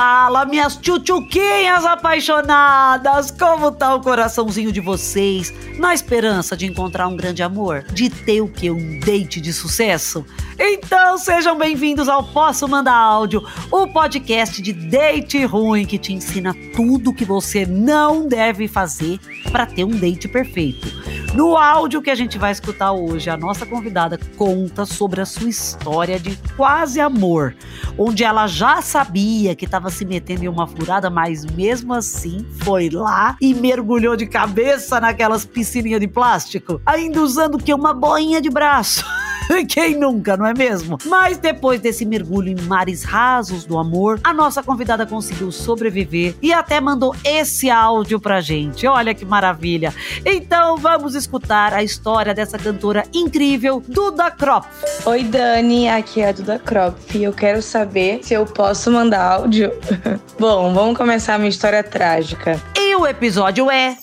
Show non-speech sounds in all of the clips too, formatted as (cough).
Fala, minhas tchutchuquinhas apaixonadas! Como tá o coraçãozinho de vocês? Na esperança de encontrar um grande amor? De ter o que? Um date de sucesso? Então sejam bem-vindos ao Posso Mandar Áudio, o podcast de date ruim que te ensina tudo que você não deve fazer para ter um date perfeito. No áudio que a gente vai escutar hoje, a nossa convidada conta sobre a sua história de quase amor, onde ela já sabia que estava se metendo em uma furada, mas mesmo assim foi lá e mergulhou de cabeça naquelas piscininhas de plástico, ainda usando que? Uma boinha de braço. (laughs) (laughs) Quem nunca, não é mesmo? Mas depois desse mergulho em mares rasos do amor, a nossa convidada conseguiu sobreviver e até mandou esse áudio pra gente. Olha que maravilha. Então vamos escutar a história dessa cantora incrível, Duda Krop. Oi, Dani, aqui é a Duda Krop. Eu quero saber se eu posso mandar áudio. (laughs) Bom, vamos começar a minha história trágica. E o episódio é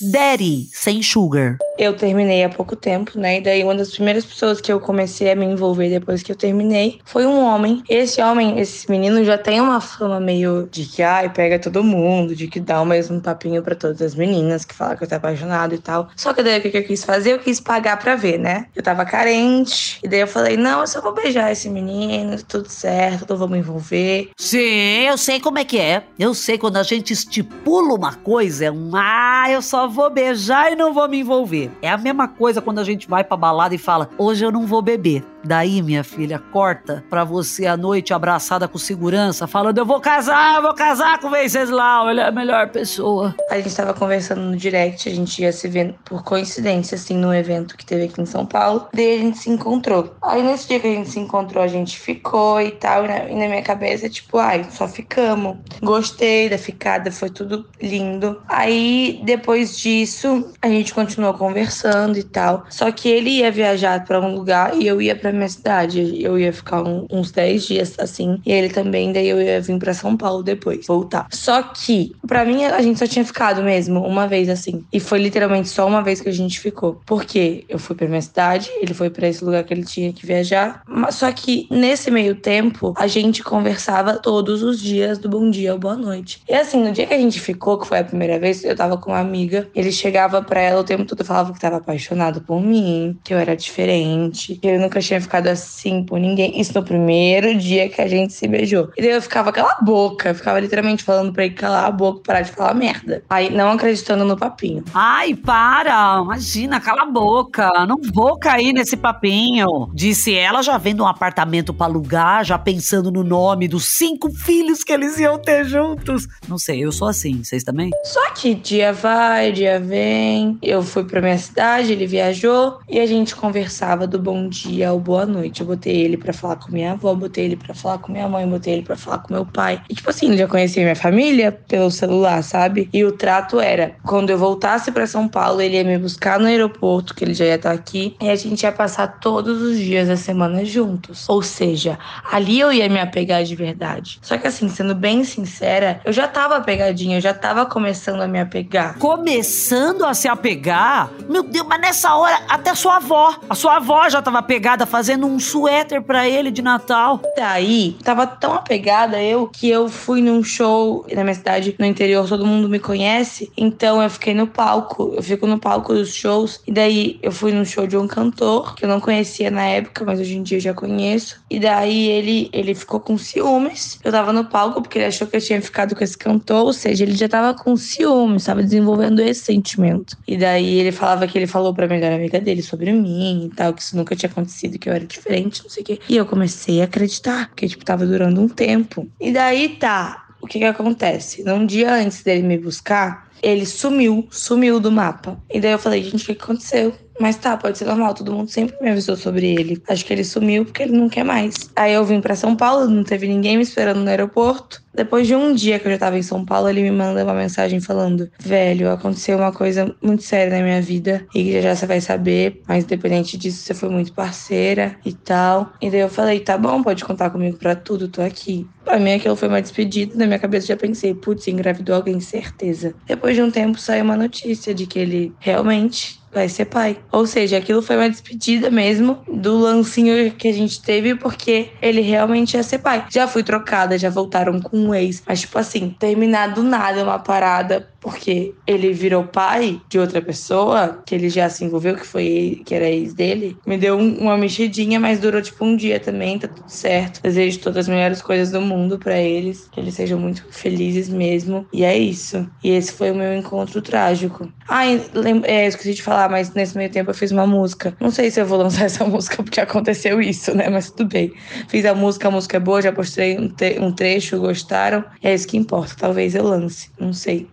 Daddy sem sugar eu terminei há pouco tempo, né? E daí uma das primeiras pessoas que eu comecei a me envolver depois que eu terminei foi um homem. Esse homem, esse menino já tem uma fama meio de que, ai, pega todo mundo, de que dá o mesmo papinho para todas as meninas, que fala que eu tô apaixonado e tal. Só que daí o que eu quis fazer? Eu quis pagar pra ver, né? Eu tava carente. E daí eu falei, não, eu só vou beijar esse menino, tudo certo, eu vou me envolver. Sim, eu sei como é que é. Eu sei quando a gente estipula uma coisa, é um, ah, eu só vou beijar e não vou me envolver. É a mesma coisa quando a gente vai pra balada e fala: hoje eu não vou beber. Daí, minha filha, corta pra você à noite abraçada com segurança, falando: Eu vou casar, eu vou casar com o Venceslau, ele é a melhor pessoa. A gente tava conversando no direct, a gente ia se ver por coincidência, assim, num evento que teve aqui em São Paulo. Daí a gente se encontrou. Aí nesse dia que a gente se encontrou, a gente ficou e tal. E na, e na minha cabeça, tipo, ai, só ficamos. Gostei da ficada, foi tudo lindo. Aí depois disso, a gente continuou conversando e tal. Só que ele ia viajar para um lugar e eu ia pra minha cidade. Eu ia ficar um, uns 10 dias assim. E ele também, daí eu ia vir para São Paulo depois, voltar. Só que, para mim, a gente só tinha ficado mesmo uma vez assim. E foi literalmente só uma vez que a gente ficou. Porque eu fui pra minha cidade, ele foi para esse lugar que ele tinha que viajar. Mas só que nesse meio tempo, a gente conversava todos os dias do bom dia ou boa noite. E assim, no dia que a gente ficou, que foi a primeira vez, eu tava com uma amiga. Ele chegava pra ela o tempo todo falava que tava apaixonado por mim, que eu era diferente, que ele nunca tinha tinha ficado assim por ninguém. Isso no primeiro dia que a gente se beijou. E daí eu ficava cala a boca. Eu ficava literalmente falando pra ele calar a boca, parar de falar merda. Aí não acreditando no papinho. Ai, para! Imagina, cala a boca. Não vou cair nesse papinho. Disse ela, já vendo um apartamento pra alugar, já pensando no nome dos cinco filhos que eles iam ter juntos. Não sei, eu sou assim. Vocês também? Só que dia vai, dia vem. Eu fui pra minha cidade, ele viajou e a gente conversava do bom dia ao boa noite. Eu botei ele para falar com minha avó, botei ele para falar com minha mãe, botei ele para falar com meu pai. E tipo assim, já conhecia minha família pelo celular, sabe? E o trato era, quando eu voltasse para São Paulo, ele ia me buscar no aeroporto, que ele já ia estar aqui, e a gente ia passar todos os dias da semana juntos. Ou seja, ali eu ia me apegar de verdade. Só que assim, sendo bem sincera, eu já tava pegadinha, eu já tava começando a me apegar. Começando a se apegar? Meu Deus, mas nessa hora até sua avó, a sua avó já tava pegada um suéter para ele de Natal. Daí, tava tão apegada eu que eu fui num show na minha cidade, no interior, todo mundo me conhece. Então eu fiquei no palco. Eu fico no palco dos shows. E daí eu fui num show de um cantor que eu não conhecia na época, mas hoje em dia eu já conheço. E daí ele, ele ficou com ciúmes. Eu tava no palco porque ele achou que eu tinha ficado com esse cantor, ou seja, ele já tava com ciúmes, tava desenvolvendo esse sentimento. E daí ele falava que ele falou pra melhor amiga dele sobre mim e tal, que isso nunca tinha acontecido, que eu era diferente, não sei o quê. E eu comecei a acreditar, porque, tipo, tava durando um tempo. E daí tá. O que que acontece? Num dia antes dele me buscar, ele sumiu, sumiu do mapa. E daí eu falei, gente, o que, que aconteceu? Mas tá, pode ser normal, todo mundo sempre me avisou sobre ele. Acho que ele sumiu porque ele não quer mais. Aí eu vim para São Paulo, não teve ninguém me esperando no aeroporto. Depois de um dia que eu já tava em São Paulo, ele me manda uma mensagem falando: Velho, aconteceu uma coisa muito séria na minha vida e já já você vai saber, mas independente disso, você foi muito parceira e tal. E daí eu falei: Tá bom, pode contar comigo pra tudo, tô aqui. Pra mim aquilo foi uma despedida, na minha cabeça já pensei: Putz, engravidou alguém, certeza. Depois de um tempo saiu uma notícia de que ele realmente vai ser pai. Ou seja, aquilo foi uma despedida mesmo do lancinho que a gente teve, porque ele realmente ia ser pai. Já fui trocada, já voltaram com um ex. Mas, tipo assim, terminar do nada uma parada porque ele virou pai de outra pessoa, que ele já se envolveu, que foi que era ex dele, me deu um, uma mexidinha, mas durou tipo um dia também, tá tudo certo. Desejo todas as melhores coisas do mundo para eles, que eles sejam muito felizes mesmo. E é isso. E esse foi o meu encontro trágico. Ai, é, esqueci de falar, mas nesse meio tempo eu fiz uma música. Não sei se eu vou lançar (laughs) essa música porque aconteceu isso, né? Mas tudo bem. Fiz a música, a música é boa, já postei um, um trecho, gostaram. É isso que importa. Talvez eu lance. Não sei.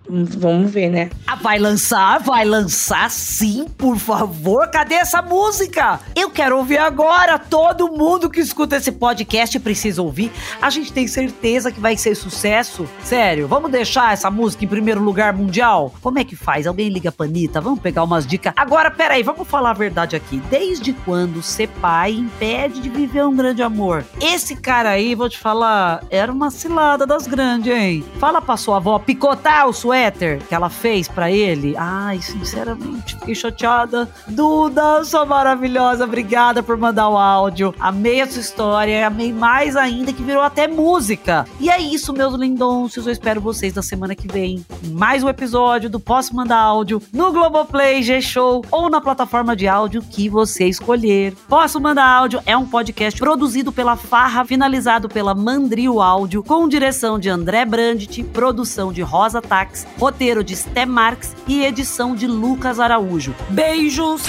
Ver, né? Ah, vai lançar? Vai lançar sim, por favor. Cadê essa música? Eu quero ouvir agora. Todo mundo que escuta esse podcast precisa ouvir. A gente tem certeza que vai ser sucesso. Sério, vamos deixar essa música em primeiro lugar mundial? Como é que faz? Alguém liga pra Anitta? Vamos pegar umas dicas. Agora, peraí, vamos falar a verdade aqui. Desde quando ser pai impede de viver um grande amor? Esse cara aí, vou te falar, era uma cilada das grandes, hein? Fala pra sua avó picotar o suéter que ela fez para ele. Ai, sinceramente, fiquei chateada. Duda, sua maravilhosa, obrigada por mandar o áudio. Amei a sua história, amei mais ainda que virou até música. E é isso, meus lindôncios. Eu espero vocês na semana que vem. Mais um episódio do Posso Mandar Áudio no Globoplay, G-Show ou na plataforma de áudio que você escolher. Posso Mandar Áudio é um podcast produzido pela Farra, finalizado pela Mandrio Áudio, com direção de André Brandt, produção de Rosa Tax, roteiro de Sté Marx e edição de Lucas Araújo. Beijos!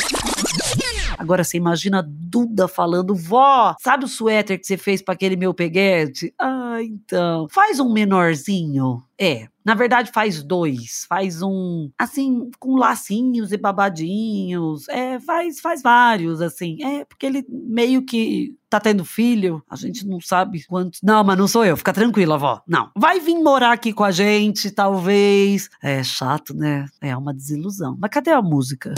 Agora você imagina Duda falando, vó, sabe o suéter que você fez para aquele meu peguete? Ah, então. Faz um menorzinho. É, na verdade faz dois, faz um assim com lacinhos e babadinhos, é, faz faz vários assim. É, porque ele meio que tá tendo filho, a gente não sabe quantos. Não, mas não sou eu, fica tranquila, vó. Não. Vai vir morar aqui com a gente, talvez. É chato, né? É uma desilusão. Mas cadê a música?